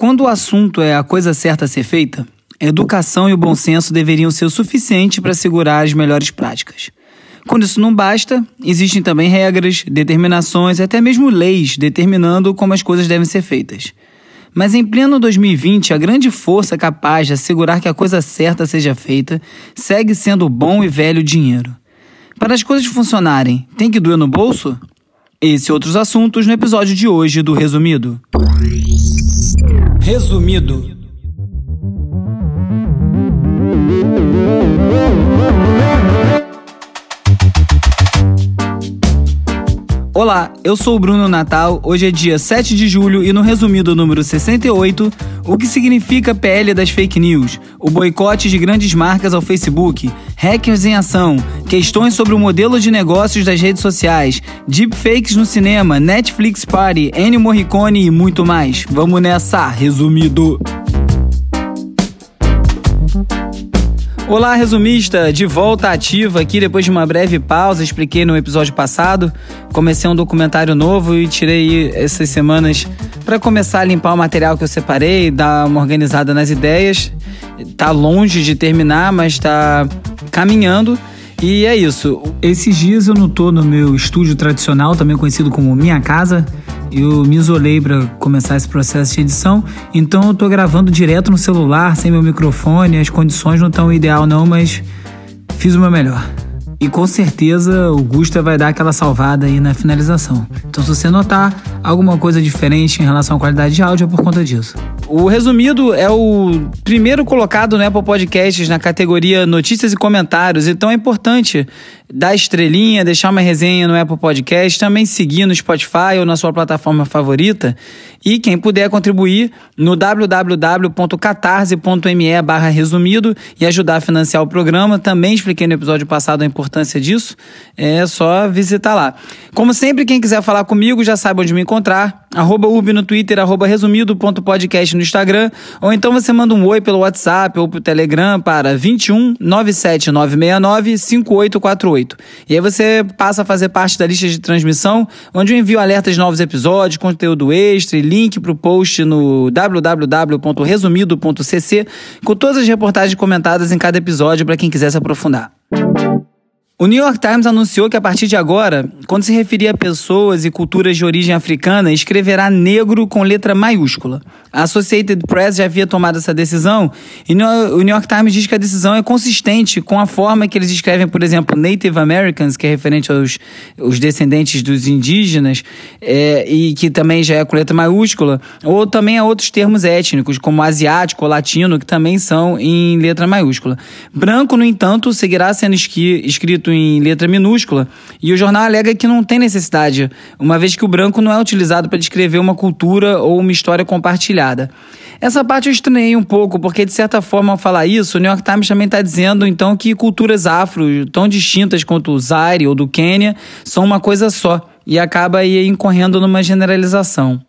Quando o assunto é a coisa certa a ser feita, a educação e o bom senso deveriam ser o suficiente para assegurar as melhores práticas. Quando isso não basta, existem também regras, determinações e até mesmo leis determinando como as coisas devem ser feitas. Mas em pleno 2020, a grande força capaz de assegurar que a coisa certa seja feita segue sendo o bom e velho dinheiro. Para as coisas funcionarem, tem que doer no bolso? Esse e outros assuntos no episódio de hoje do Resumido. Resumido. Olá, eu sou o Bruno Natal. Hoje é dia 7 de julho e no resumido número 68, o que significa PL das fake news, o boicote de grandes marcas ao Facebook, hackers em ação, questões sobre o modelo de negócios das redes sociais, deepfakes no cinema, Netflix Party, Ennio Morricone e muito mais. Vamos nessa, resumido. Olá, resumista! De volta ativa aqui depois de uma breve pausa. Expliquei no episódio passado. Comecei um documentário novo e tirei essas semanas para começar a limpar o material que eu separei, dar uma organizada nas ideias. Tá longe de terminar, mas tá caminhando. E é isso. Esses dias eu não tô no meu estúdio tradicional, também conhecido como Minha Casa eu me isolei para começar esse processo de edição, então eu tô gravando direto no celular, sem meu microfone, as condições não estão ideal não, mas fiz o meu melhor. E com certeza o Gusta vai dar aquela salvada aí na finalização. Então se você notar alguma coisa diferente em relação à qualidade de áudio é por conta disso. O Resumido é o primeiro colocado no Apple Podcasts na categoria Notícias e Comentários, então é importante dar estrelinha, deixar uma resenha no Apple Podcast, também seguir no Spotify ou na sua plataforma favorita. E quem puder contribuir no www.catarse.me barra resumido e ajudar a financiar o programa, também expliquei no episódio passado a importância disso, é só visitar lá. Como sempre, quem quiser falar comigo já sabe onde me encontrar, arroba urb no Twitter, arroba resumido.podcast no Instagram, ou então você manda um oi pelo WhatsApp ou pelo Telegram para 21 96969 5848. E aí você passa a fazer parte da lista de transmissão, onde eu envio alertas de novos episódios, conteúdo extra e link para o post no www.resumido.cc com todas as reportagens comentadas em cada episódio para quem quiser se aprofundar. O New York Times anunciou que a partir de agora, quando se referir a pessoas e culturas de origem africana, escreverá negro com letra maiúscula. A Associated Press já havia tomado essa decisão e o New York Times diz que a decisão é consistente com a forma que eles escrevem, por exemplo, Native Americans, que é referente aos os descendentes dos indígenas, é, e que também já é com letra maiúscula, ou também a outros termos étnicos, como asiático ou latino, que também são em letra maiúscula. Branco, no entanto, seguirá sendo escrito escrito em letra minúscula, e o jornal alega que não tem necessidade, uma vez que o branco não é utilizado para descrever uma cultura ou uma história compartilhada. Essa parte eu estranhei um pouco, porque de certa forma, ao falar isso, o New York Times também está dizendo então que culturas afro, tão distintas quanto o Zaire ou do Quênia, são uma coisa só, e acaba aí incorrendo numa generalização.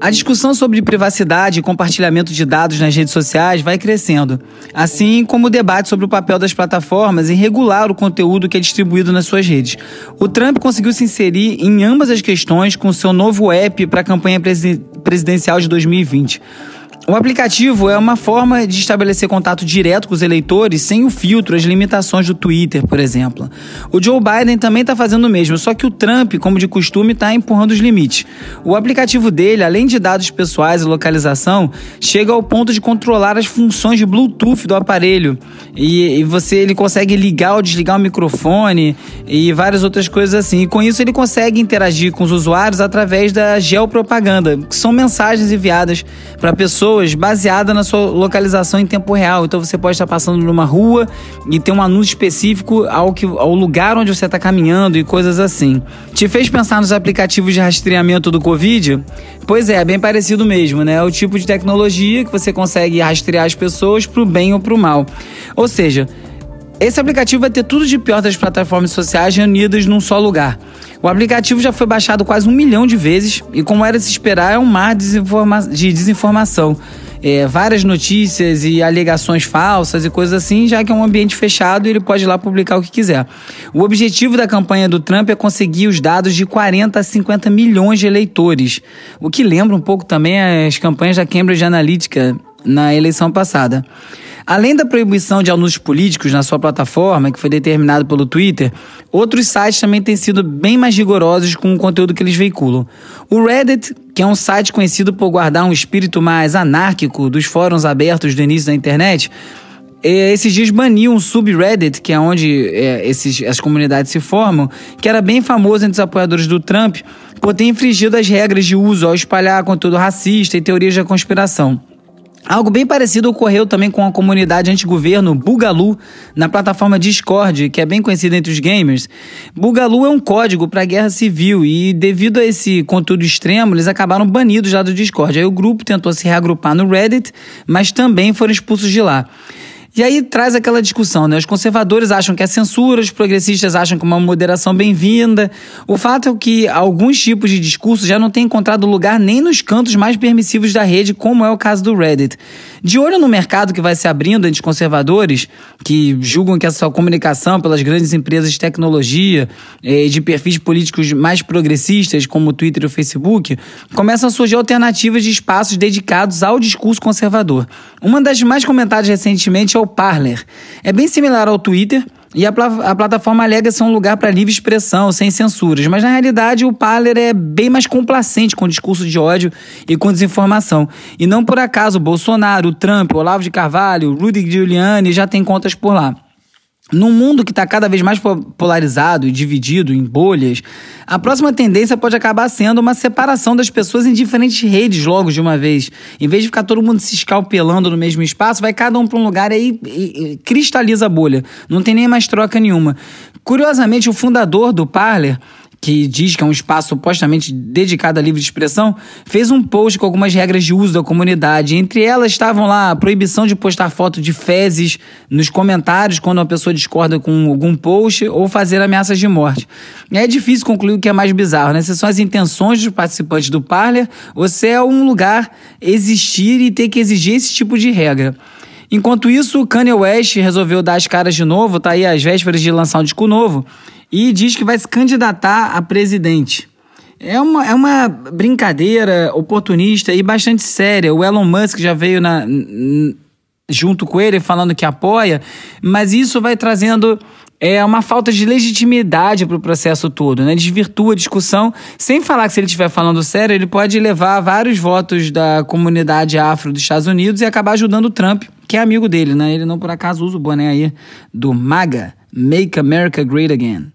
A discussão sobre privacidade e compartilhamento de dados nas redes sociais vai crescendo, assim como o debate sobre o papel das plataformas em regular o conteúdo que é distribuído nas suas redes. O Trump conseguiu se inserir em ambas as questões com seu novo app para a campanha presidencial de 2020. O aplicativo é uma forma de estabelecer contato direto com os eleitores sem o filtro, as limitações do Twitter, por exemplo. O Joe Biden também está fazendo o mesmo, só que o Trump, como de costume, está empurrando os limites. O aplicativo dele, além de dados pessoais e localização, chega ao ponto de controlar as funções de Bluetooth do aparelho. E, e você ele consegue ligar ou desligar o microfone e várias outras coisas assim. E com isso ele consegue interagir com os usuários através da geopropaganda, que são mensagens enviadas para pessoas pessoas baseada na sua localização em tempo real. Então você pode estar passando numa rua e ter um anúncio específico ao, que, ao lugar onde você está caminhando e coisas assim. Te fez pensar nos aplicativos de rastreamento do Covid? Pois é, bem parecido mesmo, né? É o tipo de tecnologia que você consegue rastrear as pessoas para o bem ou para o mal. Ou seja, esse aplicativo vai ter tudo de pior das plataformas sociais reunidas num só lugar. O aplicativo já foi baixado quase um milhão de vezes e, como era de se esperar, é um mar de, desinforma de desinformação. é, várias notícias e alegações falsas e coisas assim, já que é um ambiente fechado e ele pode ir lá publicar o que quiser. O objetivo da campanha do Trump é conseguir os dados de 40 a 50 milhões de eleitores, o que lembra um pouco também as campanhas da Cambridge Analytica na eleição passada. Além da proibição de anúncios políticos na sua plataforma, que foi determinado pelo Twitter, outros sites também têm sido bem mais rigorosos com o conteúdo que eles veiculam. O Reddit, que é um site conhecido por guardar um espírito mais anárquico dos fóruns abertos do início da internet, é, esses dias baniu um subreddit, que é onde é, esses, as comunidades se formam, que era bem famoso entre os apoiadores do Trump por ter infringido as regras de uso ao espalhar conteúdo racista e teorias da conspiração. Algo bem parecido ocorreu também com a comunidade antigoverno Bugalu na plataforma Discord, que é bem conhecida entre os gamers. Bugalu é um código para a guerra civil e, devido a esse conteúdo extremo, eles acabaram banidos lá do Discord. Aí o grupo tentou se reagrupar no Reddit, mas também foram expulsos de lá. E aí traz aquela discussão, né? Os conservadores acham que é censura, os progressistas acham que é uma moderação bem-vinda. O fato é que alguns tipos de discurso já não têm encontrado lugar nem nos cantos mais permissivos da rede, como é o caso do Reddit. De olho no mercado que vai se abrindo entre conservadores, que julgam que essa comunicação pelas grandes empresas de tecnologia e eh, de perfis políticos mais progressistas, como o Twitter e o Facebook, começam a surgir alternativas de espaços dedicados ao discurso conservador. Uma das mais comentadas recentemente é o Parler. É bem similar ao Twitter, e a, pl a, plataforma alega ser um lugar para livre expressão, sem censuras. Mas na realidade o Parler é bem mais complacente com o discurso de ódio e com desinformação. E não por acaso Bolsonaro, Trump, Olavo de Carvalho, Rudy Giuliani já têm contas por lá. Num mundo que está cada vez mais polarizado e dividido em bolhas, a próxima tendência pode acabar sendo uma separação das pessoas em diferentes redes logo de uma vez. Em vez de ficar todo mundo se escalpelando no mesmo espaço, vai cada um para um lugar e aí e, e, cristaliza a bolha. Não tem nem mais troca nenhuma. Curiosamente, o fundador do Parler que diz que é um espaço supostamente dedicado à livre expressão, fez um post com algumas regras de uso da comunidade. Entre elas estavam lá a proibição de postar foto de fezes nos comentários quando uma pessoa discorda com algum post ou fazer ameaças de morte. É difícil concluir o que é mais bizarro, né? Se são as intenções dos participantes do Parler ou se é um lugar existir e ter que exigir esse tipo de regra. Enquanto isso, Kanye West resolveu dar as caras de novo, tá aí às vésperas de lançar um disco novo e diz que vai se candidatar a presidente. É uma, é uma brincadeira oportunista e bastante séria. O Elon Musk já veio na, junto com ele falando que apoia, mas isso vai trazendo é uma falta de legitimidade para o processo todo, né? Desvirtua a discussão, sem falar que se ele estiver falando sério, ele pode levar vários votos da comunidade afro dos Estados Unidos e acabar ajudando o Trump, que é amigo dele, né? Ele não por acaso usa o boné aí do MAGA, Make America Great Again.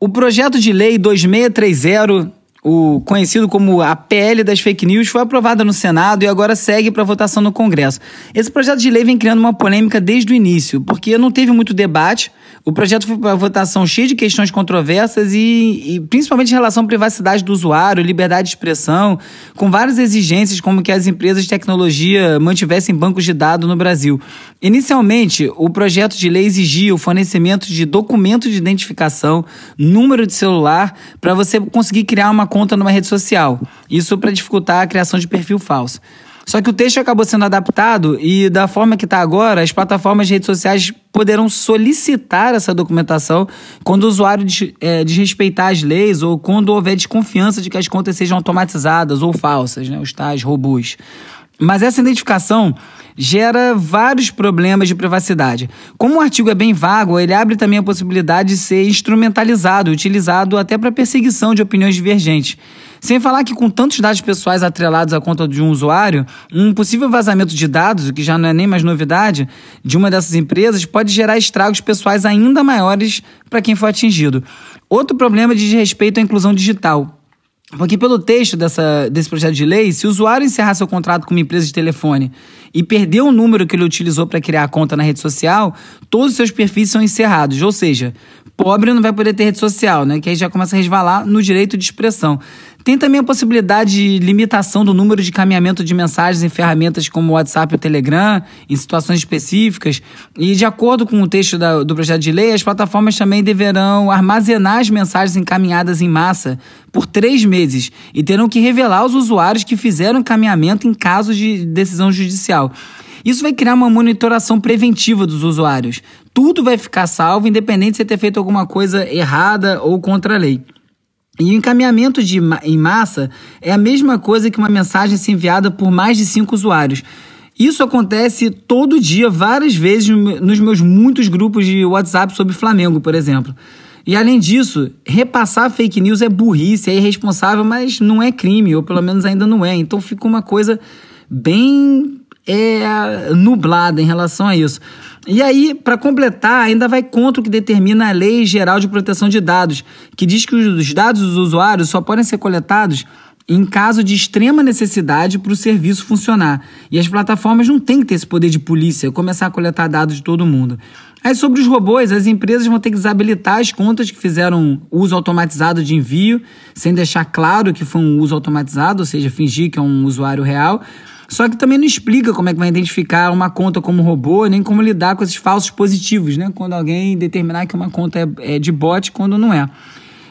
O projeto de lei 2630 o conhecido como a PL das fake news, foi aprovada no Senado e agora segue para votação no Congresso. Esse projeto de lei vem criando uma polêmica desde o início, porque não teve muito debate. O projeto foi para votação cheio de questões controversas e, e, principalmente em relação à privacidade do usuário, liberdade de expressão, com várias exigências como que as empresas de tecnologia mantivessem bancos de dados no Brasil. Inicialmente, o projeto de lei exigia o fornecimento de documento de identificação, número de celular, para você conseguir criar uma conta numa rede social. Isso para dificultar a criação de perfil falso. Só que o texto acabou sendo adaptado e, da forma que está agora, as plataformas de redes sociais poderão solicitar essa documentação quando o usuário é, desrespeitar as leis ou quando houver desconfiança de que as contas sejam automatizadas ou falsas, né, os tais robôs. Mas essa identificação gera vários problemas de privacidade. Como o artigo é bem vago, ele abre também a possibilidade de ser instrumentalizado, utilizado até para perseguição de opiniões divergentes. Sem falar que, com tantos dados pessoais atrelados à conta de um usuário, um possível vazamento de dados, o que já não é nem mais novidade, de uma dessas empresas pode gerar estragos pessoais ainda maiores para quem for atingido. Outro problema diz respeito à inclusão digital. Porque pelo texto dessa, desse projeto de lei, se o usuário encerrar seu contrato com uma empresa de telefone e perder o número que ele utilizou para criar a conta na rede social, todos os seus perfis são encerrados. Ou seja, pobre não vai poder ter rede social, né? Que aí já começa a resvalar no direito de expressão. Tem também a possibilidade de limitação do número de caminhamento de mensagens em ferramentas como o WhatsApp e o Telegram, em situações específicas. E, de acordo com o texto da, do projeto de lei, as plataformas também deverão armazenar as mensagens encaminhadas em massa por três meses e terão que revelar aos usuários que fizeram encaminhamento em caso de decisão judicial. Isso vai criar uma monitoração preventiva dos usuários. Tudo vai ficar salvo, independente de você ter feito alguma coisa errada ou contra a lei. E o encaminhamento de, em massa é a mesma coisa que uma mensagem ser enviada por mais de cinco usuários. Isso acontece todo dia, várias vezes, nos meus muitos grupos de WhatsApp sobre Flamengo, por exemplo. E além disso, repassar fake news é burrice, é irresponsável, mas não é crime, ou pelo menos ainda não é. Então fica uma coisa bem é, nublada em relação a isso. E aí, para completar, ainda vai contra o que determina a Lei Geral de Proteção de Dados, que diz que os dados dos usuários só podem ser coletados em caso de extrema necessidade para o serviço funcionar. E as plataformas não têm que ter esse poder de polícia, começar a coletar dados de todo mundo. Aí sobre os robôs, as empresas vão ter que desabilitar as contas que fizeram uso automatizado de envio, sem deixar claro que foi um uso automatizado, ou seja, fingir que é um usuário real. Só que também não explica como é que vai identificar uma conta como robô, nem como lidar com esses falsos positivos, né? Quando alguém determinar que uma conta é, é de bot quando não é.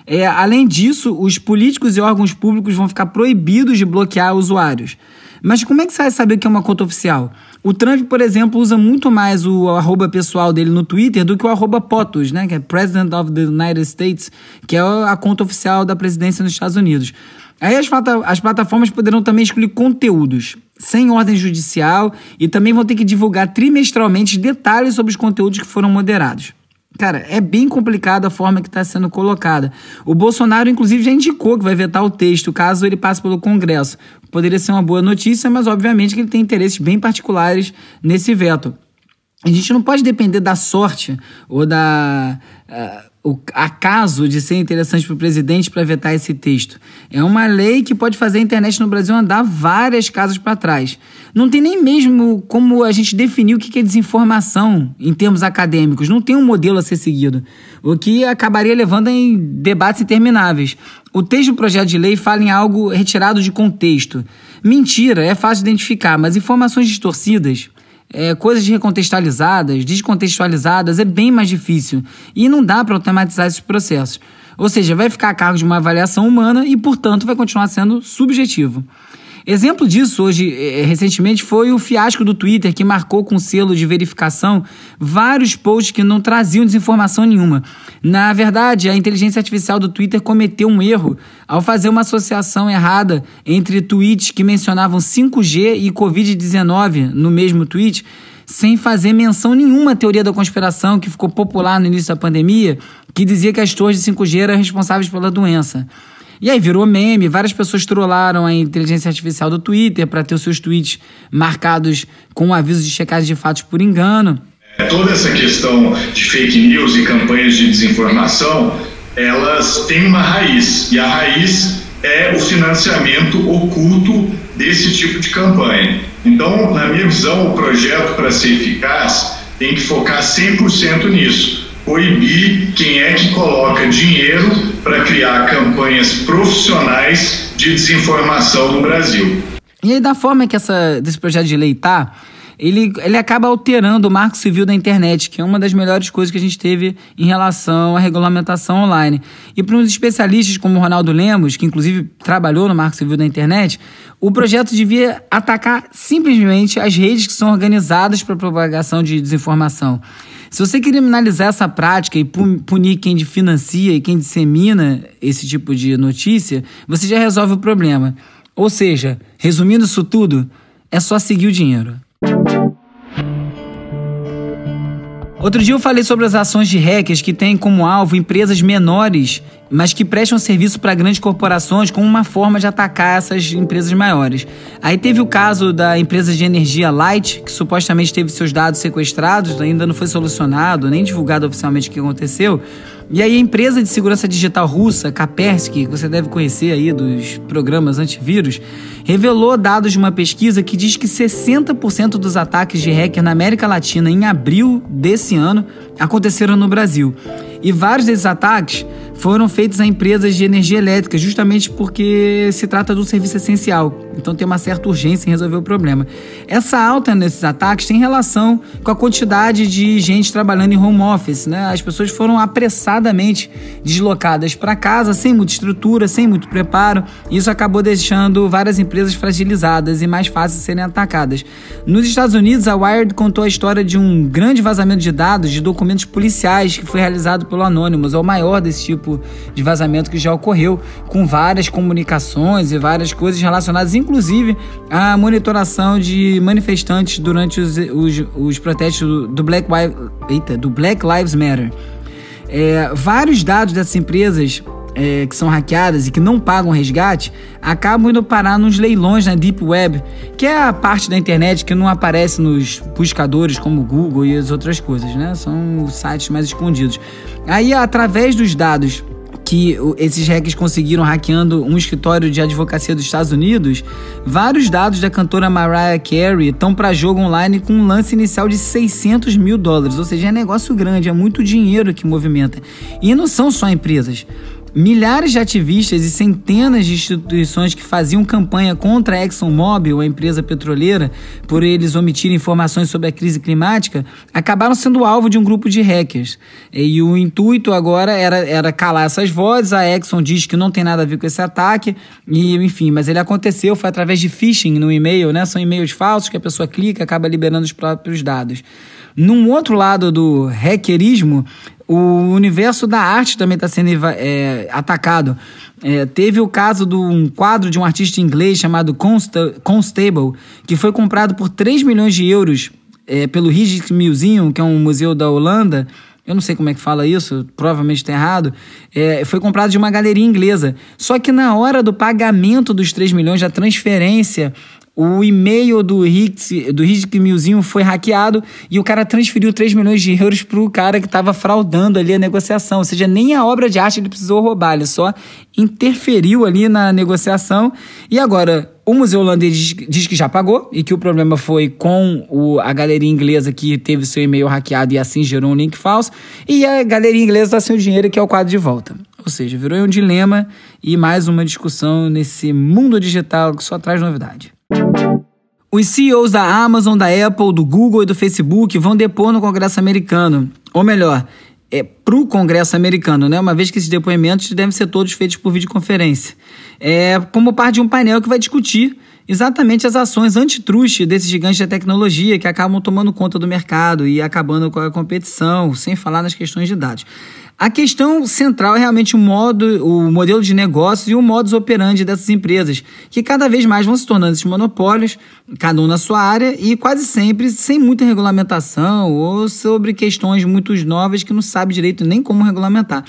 É, além disso, os políticos e órgãos públicos vão ficar proibidos de bloquear usuários. Mas como é que você vai saber que é uma conta oficial? O Trump, por exemplo, usa muito mais o arroba pessoal dele no Twitter do que o arroba POTUS, né? Que é President of the United States, que é a conta oficial da presidência nos Estados Unidos. Aí as, as plataformas poderão também excluir conteúdos sem ordem judicial e também vão ter que divulgar trimestralmente detalhes sobre os conteúdos que foram moderados. Cara, é bem complicada a forma que está sendo colocada. O Bolsonaro, inclusive, já indicou que vai vetar o texto caso ele passe pelo Congresso. Poderia ser uma boa notícia, mas obviamente que ele tem interesses bem particulares nesse veto. A gente não pode depender da sorte ou da. Uh, o acaso de ser interessante para o presidente para vetar esse texto. É uma lei que pode fazer a internet no Brasil andar várias casas para trás. Não tem nem mesmo como a gente definir o que é desinformação em termos acadêmicos. Não tem um modelo a ser seguido, o que acabaria levando em debates intermináveis. O texto do projeto de lei fala em algo retirado de contexto. Mentira, é fácil de identificar, mas informações distorcidas é, coisas recontextualizadas, descontextualizadas, é bem mais difícil. E não dá para automatizar esses processos. Ou seja, vai ficar a cargo de uma avaliação humana e, portanto, vai continuar sendo subjetivo. Exemplo disso hoje, eh, recentemente, foi o fiasco do Twitter, que marcou com selo de verificação vários posts que não traziam desinformação nenhuma. Na verdade, a inteligência artificial do Twitter cometeu um erro ao fazer uma associação errada entre tweets que mencionavam 5G e Covid-19 no mesmo tweet sem fazer menção nenhuma à teoria da conspiração que ficou popular no início da pandemia, que dizia que as torres de 5G eram responsáveis pela doença. E aí virou meme, várias pessoas trollaram a inteligência artificial do Twitter para ter os seus tweets marcados com avisos de checagem de fatos por engano. É, toda essa questão de fake news e campanhas de desinformação, elas têm uma raiz, e a raiz é o financiamento oculto desse tipo de campanha. Então, na minha visão, o projeto, para ser eficaz, tem que focar 100% nisso proibir quem é que coloca dinheiro para criar campanhas profissionais de desinformação no Brasil. E aí, da forma que essa, desse projeto de lei está, ele, ele acaba alterando o marco civil da internet, que é uma das melhores coisas que a gente teve em relação à regulamentação online. E para uns especialistas como o Ronaldo Lemos, que inclusive trabalhou no marco civil da internet, o projeto devia atacar simplesmente as redes que são organizadas para propagação de desinformação. Se você criminalizar essa prática e punir quem financia e quem dissemina esse tipo de notícia, você já resolve o problema. Ou seja, resumindo isso tudo, é só seguir o dinheiro. Outro dia eu falei sobre as ações de hackers que têm como alvo empresas menores, mas que prestam serviço para grandes corporações como uma forma de atacar essas empresas maiores. Aí teve o caso da empresa de energia Light, que supostamente teve seus dados sequestrados, ainda não foi solucionado, nem divulgado oficialmente o que aconteceu. E aí a empresa de segurança digital russa, Kaspersky, que você deve conhecer aí dos programas antivírus, revelou dados de uma pesquisa que diz que 60% dos ataques de hacker na América Latina em abril desse ano aconteceram no Brasil. E vários desses ataques foram feitos a empresas de energia elétrica, justamente porque se trata de um serviço essencial. Então tem uma certa urgência em resolver o problema. Essa alta nesses ataques tem relação com a quantidade de gente trabalhando em home office. Né? As pessoas foram apressadamente deslocadas para casa, sem muita estrutura, sem muito preparo. Isso acabou deixando várias empresas fragilizadas e mais fáceis de serem atacadas. Nos Estados Unidos, a Wired contou a história de um grande vazamento de dados de documentos policiais que foi realizado pelo Anonymous, é o maior desse tipo de vazamento que já ocorreu, com várias comunicações e várias coisas relacionadas, à monitoração de manifestantes durante os, os, os protestos do Black, Eita, do Black Lives Matter. É, vários dados dessas empresas é, que são hackeadas e que não pagam resgate acabam indo parar nos leilões na Deep Web, que é a parte da internet que não aparece nos buscadores como Google e as outras coisas, né? São sites mais escondidos. Aí, através dos dados que esses hackers conseguiram hackeando um escritório de advocacia dos Estados Unidos, vários dados da cantora Mariah Carey estão para jogo online com um lance inicial de 600 mil dólares, ou seja, é negócio grande, é muito dinheiro que movimenta. E não são só empresas. Milhares de ativistas e centenas de instituições que faziam campanha contra a ExxonMobil, a empresa petroleira, por eles omitirem informações sobre a crise climática, acabaram sendo alvo de um grupo de hackers. E o intuito agora era, era calar essas vozes. A Exxon diz que não tem nada a ver com esse ataque, e enfim, mas ele aconteceu, foi através de phishing no e-mail, né? São e-mails falsos que a pessoa clica acaba liberando os próprios dados. Num outro lado do hackerismo, o universo da arte também está sendo é, atacado. É, teve o caso de um quadro de um artista inglês chamado Consta Constable, que foi comprado por 3 milhões de euros é, pelo Rijksmuseum, que é um museu da Holanda. Eu não sei como é que fala isso, provavelmente está errado. É, foi comprado de uma galeria inglesa. Só que na hora do pagamento dos 3 milhões, da transferência, o e-mail do Rick, do Rick Milzinho foi hackeado e o cara transferiu 3 milhões de euros pro cara que estava fraudando ali a negociação. Ou seja, nem a obra de arte ele precisou roubar, ele só interferiu ali na negociação. E agora, o Museu Holandês diz, diz que já pagou e que o problema foi com o, a galeria inglesa que teve seu e-mail hackeado e assim gerou um link falso. E a galeria inglesa está sem o dinheiro que é o quadro de volta. Ou seja, virou um dilema e mais uma discussão nesse mundo digital que só traz novidade. Os CEOs da Amazon, da Apple, do Google e do Facebook vão depor no Congresso americano. Ou melhor, é para o Congresso americano, né? Uma vez que esses depoimentos devem ser todos feitos por videoconferência. É como parte de um painel que vai discutir exatamente as ações antitruste desses gigantes da tecnologia que acabam tomando conta do mercado e acabando com a competição, sem falar nas questões de dados. A questão central é realmente o modo, o modelo de negócios e o modus operandi dessas empresas, que cada vez mais vão se tornando esses monopólios, cada um na sua área e quase sempre sem muita regulamentação ou sobre questões muito novas que não sabe direito nem como regulamentar.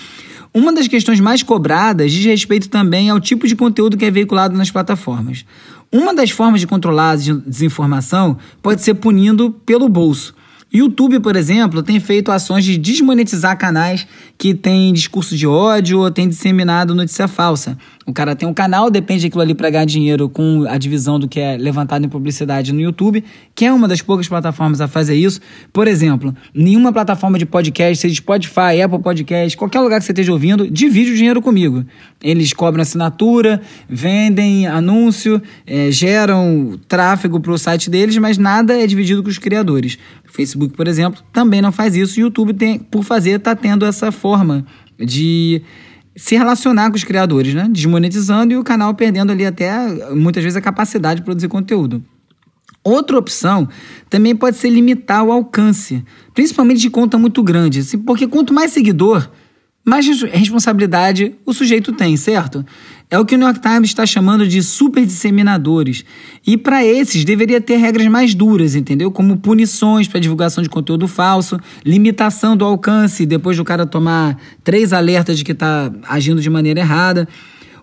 Uma das questões mais cobradas diz respeito também ao tipo de conteúdo que é veiculado nas plataformas. Uma das formas de controlar a desinformação pode ser punindo pelo bolso. YouTube, por exemplo, tem feito ações de desmonetizar canais que têm discurso de ódio ou têm disseminado notícia falsa. O cara tem um canal, depende daquilo ali para ganhar dinheiro com a divisão do que é levantado em publicidade no YouTube, que é uma das poucas plataformas a fazer isso. Por exemplo, nenhuma plataforma de podcast, seja Spotify, Apple Podcast, qualquer lugar que você esteja ouvindo, divide o dinheiro comigo. Eles cobram assinatura, vendem anúncio, é, geram tráfego para o site deles, mas nada é dividido com os criadores. Facebook, por exemplo, também não faz isso. YouTube, tem, por fazer, está tendo essa forma de se relacionar com os criadores, né? Desmonetizando e o canal perdendo ali até muitas vezes a capacidade de produzir conteúdo. Outra opção também pode ser limitar o alcance, principalmente de conta muito grande, assim, porque quanto mais seguidor, mais responsabilidade o sujeito tem, certo? É o que o New York Times está chamando de super disseminadores. E para esses deveria ter regras mais duras, entendeu? Como punições para divulgação de conteúdo falso, limitação do alcance depois do cara tomar três alertas de que está agindo de maneira errada.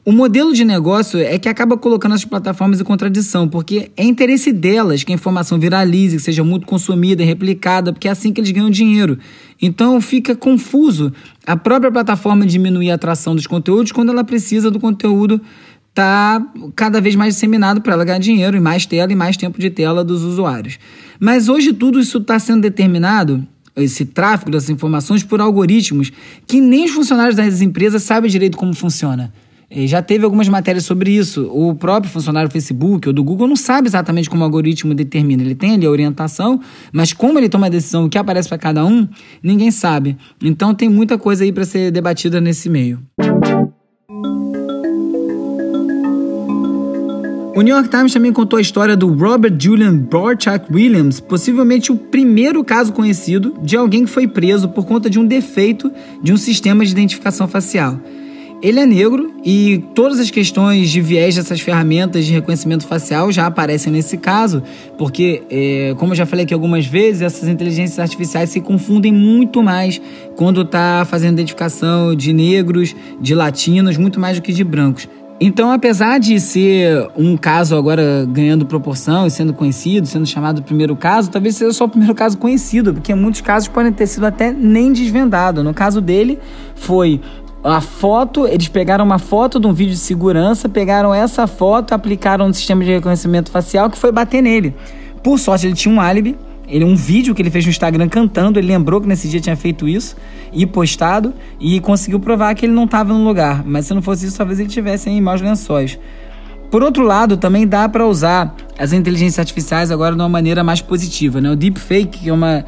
O modelo de negócio é que acaba colocando as plataformas em contradição, porque é interesse delas que a informação viralize, que seja muito consumida e replicada, porque é assim que eles ganham dinheiro. Então fica confuso a própria plataforma diminuir a atração dos conteúdos quando ela precisa do conteúdo tá cada vez mais disseminado para ela ganhar dinheiro e mais tela e mais tempo de tela dos usuários. Mas hoje tudo isso está sendo determinado esse tráfego dessas informações por algoritmos que nem os funcionários das empresas sabem direito como funciona. E já teve algumas matérias sobre isso. O próprio funcionário do Facebook ou do Google não sabe exatamente como o algoritmo determina. Ele tem ali a orientação, mas como ele toma a decisão, o que aparece para cada um, ninguém sabe. Então tem muita coisa aí para ser debatida nesse meio. O New York Times também contou a história do Robert Julian Borchak Williams, possivelmente o primeiro caso conhecido de alguém que foi preso por conta de um defeito de um sistema de identificação facial. Ele é negro e todas as questões de viés dessas ferramentas de reconhecimento facial já aparecem nesse caso, porque, é, como eu já falei aqui algumas vezes, essas inteligências artificiais se confundem muito mais quando está fazendo identificação de negros, de latinos, muito mais do que de brancos. Então, apesar de ser um caso agora ganhando proporção e sendo conhecido, sendo chamado primeiro caso, talvez seja só o primeiro caso conhecido, porque muitos casos podem ter sido até nem desvendados. No caso dele, foi a foto, eles pegaram uma foto de um vídeo de segurança, pegaram essa foto, aplicaram no sistema de reconhecimento facial que foi bater nele. Por sorte, ele tinha um álibi, ele um vídeo que ele fez no Instagram cantando, ele lembrou que nesse dia tinha feito isso e postado e conseguiu provar que ele não estava no lugar. Mas se não fosse isso, talvez ele tivesse em maus lençóis. Por outro lado, também dá para usar as inteligências artificiais agora de uma maneira mais positiva, né? O deepfake, que é uma,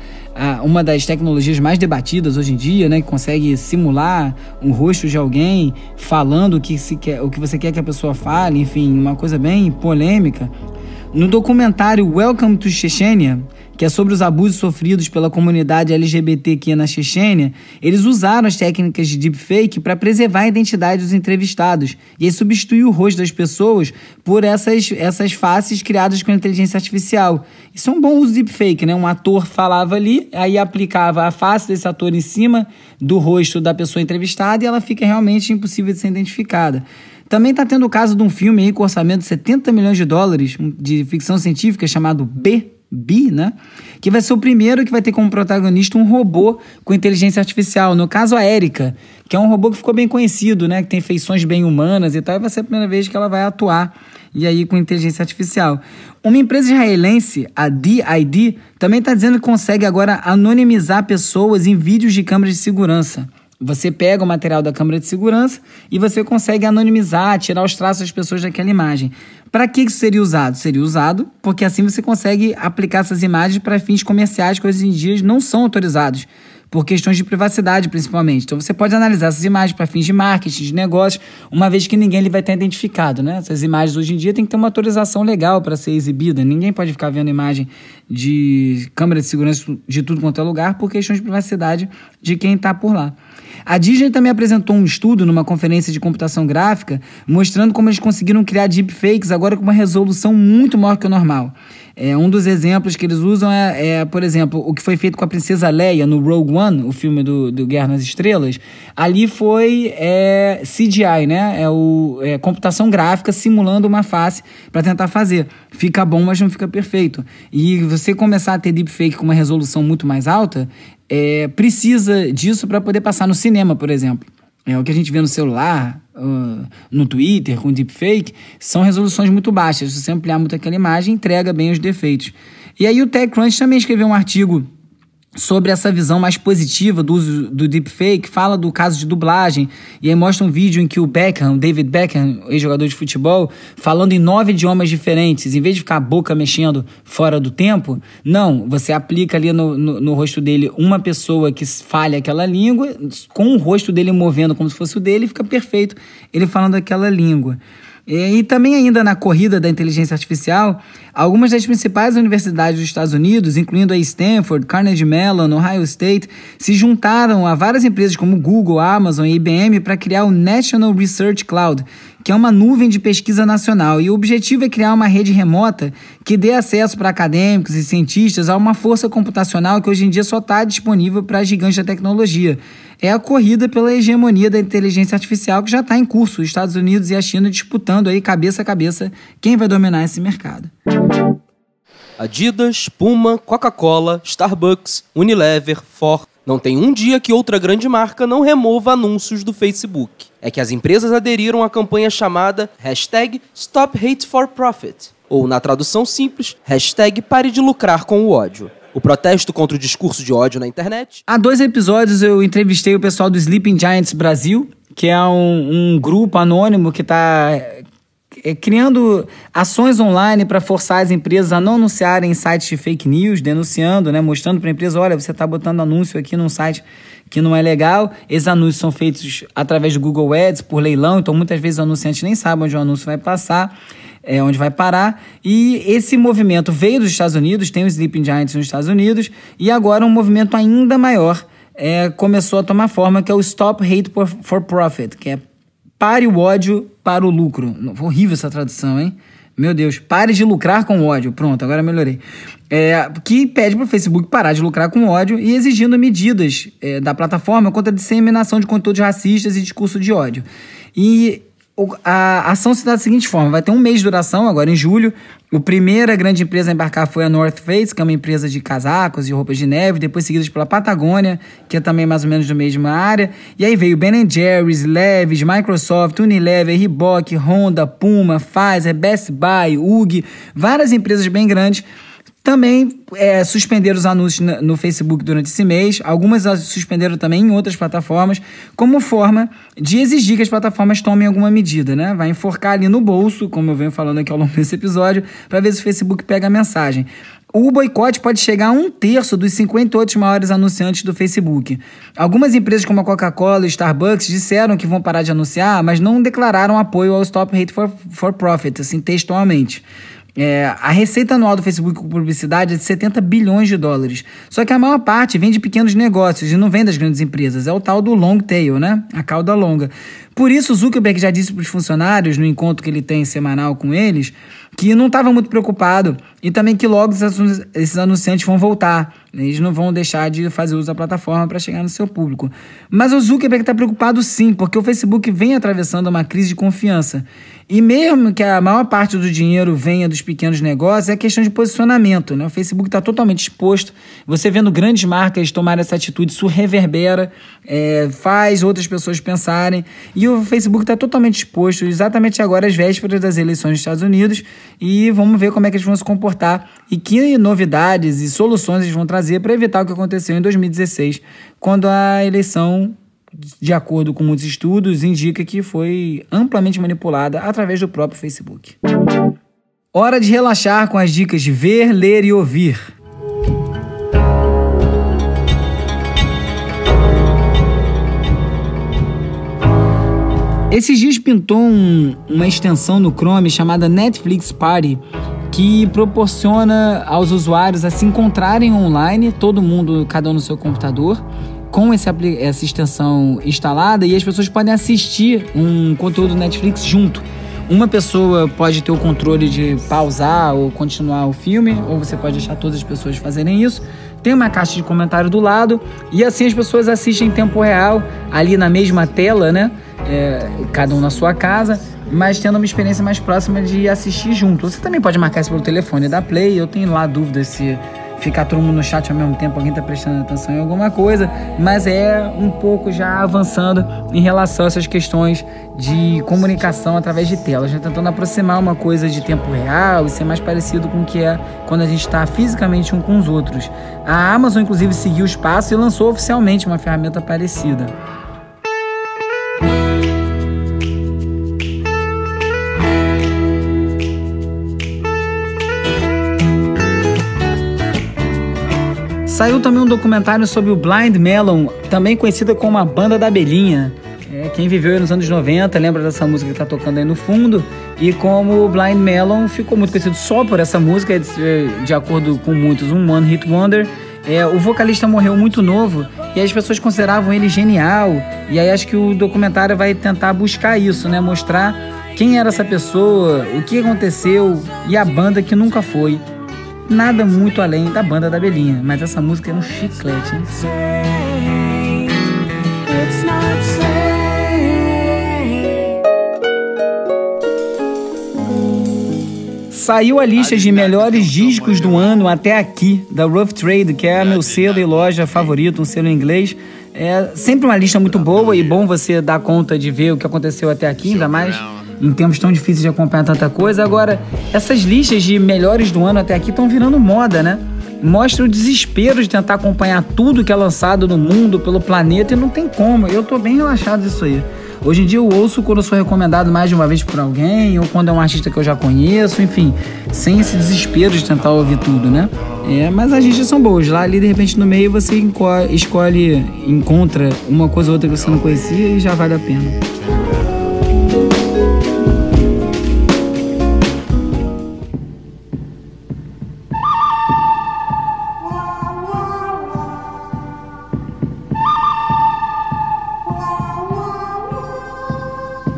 uma das tecnologias mais debatidas hoje em dia, né? Que consegue simular um rosto de alguém falando o que, se quer, o que você quer que a pessoa fale, enfim, uma coisa bem polêmica. No documentário Welcome to Chechnya, que é sobre os abusos sofridos pela comunidade LGBTQ na Chechênia, eles usaram as técnicas de deepfake para preservar a identidade dos entrevistados e aí substituir o rosto das pessoas por essas, essas faces criadas com inteligência artificial. Isso é um bom uso de deepfake, né? Um ator falava ali, aí aplicava a face desse ator em cima do rosto da pessoa entrevistada e ela fica realmente impossível de ser identificada. Também está tendo o caso de um filme aí com orçamento de 70 milhões de dólares de ficção científica chamado B, Bi, né? Que vai ser o primeiro que vai ter como protagonista um robô com inteligência artificial. No caso, a Erika, que é um robô que ficou bem conhecido, né? Que tem feições bem humanas e tal. E vai ser a primeira vez que ela vai atuar e aí com inteligência artificial. Uma empresa israelense, a DID, também está dizendo que consegue agora anonimizar pessoas em vídeos de câmeras de segurança. Você pega o material da câmera de segurança e você consegue anonimizar, tirar os traços das pessoas daquela imagem. Para que isso seria usado? Seria usado porque assim você consegue aplicar essas imagens para fins comerciais que hoje em dia não são autorizados, por questões de privacidade principalmente. Então você pode analisar essas imagens para fins de marketing, de negócio, uma vez que ninguém ele vai ter identificado. Né? Essas imagens hoje em dia tem que ter uma autorização legal para ser exibida. Ninguém pode ficar vendo imagem de câmera de segurança de tudo quanto é lugar por questões de privacidade de quem está por lá. A Disney também apresentou um estudo numa conferência de computação gráfica mostrando como eles conseguiram criar deepfakes agora com uma resolução muito maior que o normal. É, um dos exemplos que eles usam é, é, por exemplo, o que foi feito com a princesa Leia no Rogue One, o filme do, do Guerra nas Estrelas. Ali foi é, CGI, né? É, o, é computação gráfica simulando uma face para tentar fazer. Fica bom, mas não fica perfeito. E você começar a ter deepfake com uma resolução muito mais alta, é, precisa disso para poder passar no cinema, por exemplo. É, o que a gente vê no celular, uh, no Twitter, com deepfake, são resoluções muito baixas. Se você ampliar muito aquela imagem, entrega bem os defeitos. E aí o TechCrunch também escreveu um artigo sobre essa visão mais positiva do uso do deepfake, fala do caso de dublagem, e aí mostra um vídeo em que o Beckham, David Beckham, ex-jogador de futebol, falando em nove idiomas diferentes, em vez de ficar a boca mexendo fora do tempo, não, você aplica ali no, no, no rosto dele uma pessoa que falha aquela língua, com o rosto dele movendo como se fosse o dele, fica perfeito ele falando aquela língua. E, e também ainda na corrida da inteligência artificial, algumas das principais universidades dos Estados Unidos, incluindo a Stanford, Carnegie Mellon, Ohio State, se juntaram a várias empresas como Google, Amazon e IBM para criar o National Research Cloud, que é uma nuvem de pesquisa nacional. E o objetivo é criar uma rede remota que dê acesso para acadêmicos e cientistas a uma força computacional que hoje em dia só está disponível para gigantes da tecnologia é a corrida pela hegemonia da inteligência artificial que já está em curso. Os Estados Unidos e a China disputando aí cabeça a cabeça quem vai dominar esse mercado. Adidas, Puma, Coca-Cola, Starbucks, Unilever, Ford. Não tem um dia que outra grande marca não remova anúncios do Facebook. É que as empresas aderiram à campanha chamada hashtag Stop Hate for Profit, ou na tradução simples, hashtag Pare de Lucrar com o ódio. o protesto contra o discurso de ódio na internet. Há dois episódios eu entrevistei o pessoal do Sleeping Giants Brasil, que é um, um grupo anônimo que está é, criando ações online para forçar as empresas a não anunciarem em sites de fake news, denunciando, né, mostrando para a empresa, olha, você está botando anúncio aqui num site que não é legal. Esses anúncios são feitos através do Google Ads, por leilão, então muitas vezes o anunciante nem sabe onde o anúncio vai passar, é, onde vai parar. E esse movimento veio dos Estados Unidos, tem os Sleeping Giants nos Estados Unidos, e agora um movimento ainda maior é, começou a tomar forma, que é o Stop Hate for Profit, que é pare o ódio para o lucro. Horrível essa tradução, hein? Meu Deus, pare de lucrar com ódio. Pronto, agora melhorei. É, que pede para o Facebook parar de lucrar com ódio e exigindo medidas é, da plataforma contra a disseminação de conteúdos racistas e discurso de ódio. E a ação se dá da seguinte forma: vai ter um mês de duração, agora em julho. A primeira grande empresa a embarcar foi a North Face, que é uma empresa de casacos e roupas de neve, depois seguidas pela Patagônia, que é também mais ou menos da mesma área. E aí veio Ben Jerry's, Levi's, Microsoft, Unilever, Reebok, Honda, Puma, Pfizer, Best Buy, UG, várias empresas bem grandes também é, suspenderam os anúncios no Facebook durante esse mês. Algumas suspenderam também em outras plataformas, como forma de exigir que as plataformas tomem alguma medida, né? Vai enforcar ali no bolso, como eu venho falando aqui ao longo desse episódio, para ver se o Facebook pega a mensagem. O boicote pode chegar a um terço dos 58 maiores anunciantes do Facebook. Algumas empresas como a Coca-Cola e Starbucks disseram que vão parar de anunciar, mas não declararam apoio ao Stop Hate for, for Profit, assim, textualmente. É, a receita anual do Facebook com publicidade é de 70 bilhões de dólares. Só que a maior parte vem de pequenos negócios e não vem das grandes empresas. É o tal do long tail, né? A cauda longa. Por isso, Zuckerberg já disse para os funcionários, no encontro que ele tem semanal com eles, que não estava muito preocupado e também que logo esses anunciantes vão voltar. Eles não vão deixar de fazer uso da plataforma para chegar no seu público. Mas o Zuckerberg está preocupado sim, porque o Facebook vem atravessando uma crise de confiança. E mesmo que a maior parte do dinheiro venha dos pequenos negócios, é questão de posicionamento. Né? O Facebook está totalmente exposto. Você vendo grandes marcas tomar essa atitude, isso reverbera, é, faz outras pessoas pensarem. E o Facebook está totalmente exposto exatamente agora às vésperas das eleições dos Estados Unidos. E vamos ver como é que eles vão se comportar e que novidades e soluções eles vão trazer para evitar o que aconteceu em 2016, quando a eleição de acordo com muitos estudos, indica que foi amplamente manipulada através do próprio Facebook. Hora de relaxar com as dicas de ver, ler e ouvir. Esses dias pintou um, uma extensão no Chrome chamada Netflix Party, que proporciona aos usuários a se encontrarem online, todo mundo, cada um no seu computador, com esse, essa extensão instalada e as pessoas podem assistir um conteúdo Netflix junto. Uma pessoa pode ter o controle de pausar ou continuar o filme, ou você pode deixar todas as pessoas fazerem isso. Tem uma caixa de comentário do lado e assim as pessoas assistem em tempo real, ali na mesma tela, né? É, cada um na sua casa, mas tendo uma experiência mais próxima de assistir junto. Você também pode marcar isso pelo telefone da Play. Eu tenho lá dúvidas se ficar todo mundo no chat ao mesmo tempo, alguém está prestando atenção em alguma coisa, mas é um pouco já avançando em relação a essas questões de comunicação através de telas, já tentando aproximar uma coisa de tempo real e ser mais parecido com o que é quando a gente está fisicamente um com os outros. A Amazon, inclusive, seguiu o espaço e lançou oficialmente uma ferramenta parecida. Saiu também um documentário sobre o Blind Melon, também conhecida como a Banda da Abelhinha. É, quem viveu nos anos 90 lembra dessa música que está tocando aí no fundo. E como o Blind Melon ficou muito conhecido só por essa música, de, de acordo com muitos, um One Hit Wonder. É, o vocalista morreu muito novo e as pessoas consideravam ele genial. E aí acho que o documentário vai tentar buscar isso, né? Mostrar quem era essa pessoa, o que aconteceu e a banda que nunca foi nada muito além da banda da Belinha, mas essa música é um chiclete, hein? Saiu a lista de melhores discos do ano até aqui, da Rough Trade, que é meu selo e loja favorito, um selo em inglês. É sempre uma lista muito boa e bom você dar conta de ver o que aconteceu até aqui, ainda mais em tempos tão difíceis de acompanhar tanta coisa. Agora, essas listas de melhores do ano até aqui estão virando moda, né? mostra o desespero de tentar acompanhar tudo que é lançado no mundo, pelo planeta, e não tem como. Eu tô bem relaxado disso aí. Hoje em dia eu ouço quando eu sou recomendado mais de uma vez por alguém, ou quando é um artista que eu já conheço, enfim, sem esse desespero de tentar ouvir tudo, né? É, mas as listas são boas. Lá ali, de repente, no meio você escolhe, encontra uma coisa ou outra que você não conhecia e já vale a pena.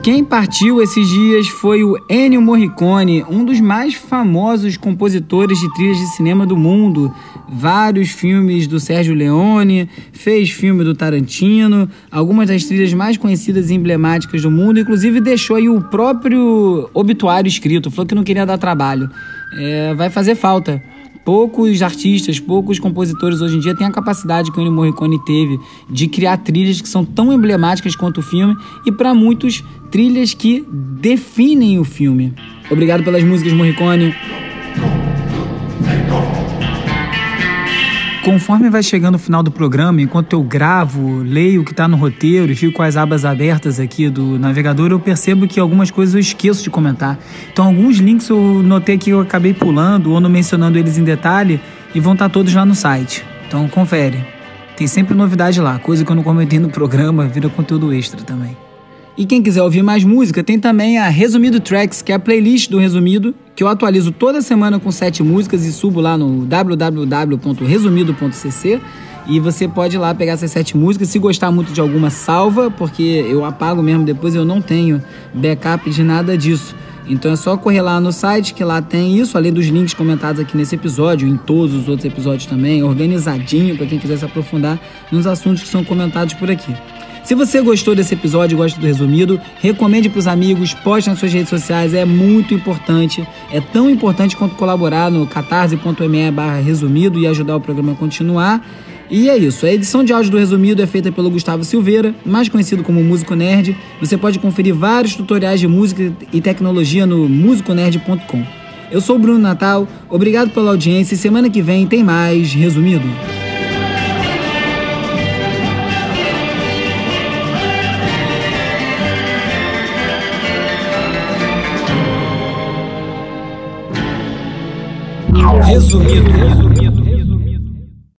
Quem partiu esses dias foi o Ennio Morricone, um dos mais famosos compositores de trilhas de cinema do mundo. Vários filmes do Sérgio Leone, fez filme do Tarantino, algumas das trilhas mais conhecidas e emblemáticas do mundo, inclusive deixou aí o próprio obituário escrito, falou que não queria dar trabalho. É, vai fazer falta poucos artistas, poucos compositores hoje em dia têm a capacidade que o Ennio Morricone teve de criar trilhas que são tão emblemáticas quanto o filme e para muitos trilhas que definem o filme. Obrigado pelas músicas Morricone. Conforme vai chegando o final do programa, enquanto eu gravo, leio o que está no roteiro e fico com as abas abertas aqui do navegador, eu percebo que algumas coisas eu esqueço de comentar. Então, alguns links eu notei que eu acabei pulando ou não mencionando eles em detalhe e vão estar tá todos lá no site. Então, confere. Tem sempre novidade lá, coisa que eu não comentei no programa, vira conteúdo extra também. E quem quiser ouvir mais música, tem também a Resumido Tracks, que é a playlist do Resumido, que eu atualizo toda semana com sete músicas e subo lá no www.resumido.cc. E você pode ir lá pegar essas sete músicas. Se gostar muito de alguma, salva, porque eu apago mesmo depois, eu não tenho backup de nada disso. Então é só correr lá no site que lá tem isso, além dos links comentados aqui nesse episódio, em todos os outros episódios também, organizadinho para quem quiser se aprofundar nos assuntos que são comentados por aqui. Se você gostou desse episódio gosta do resumido, recomende para os amigos, poste nas suas redes sociais, é muito importante. É tão importante quanto colaborar no catarse.me resumido e ajudar o programa a continuar. E é isso, a edição de áudio do Resumido é feita pelo Gustavo Silveira, mais conhecido como Músico Nerd. Você pode conferir vários tutoriais de música e tecnologia no musiconerd.com. Eu sou o Bruno Natal, obrigado pela audiência e semana que vem tem mais Resumido. Resumido. Resumido.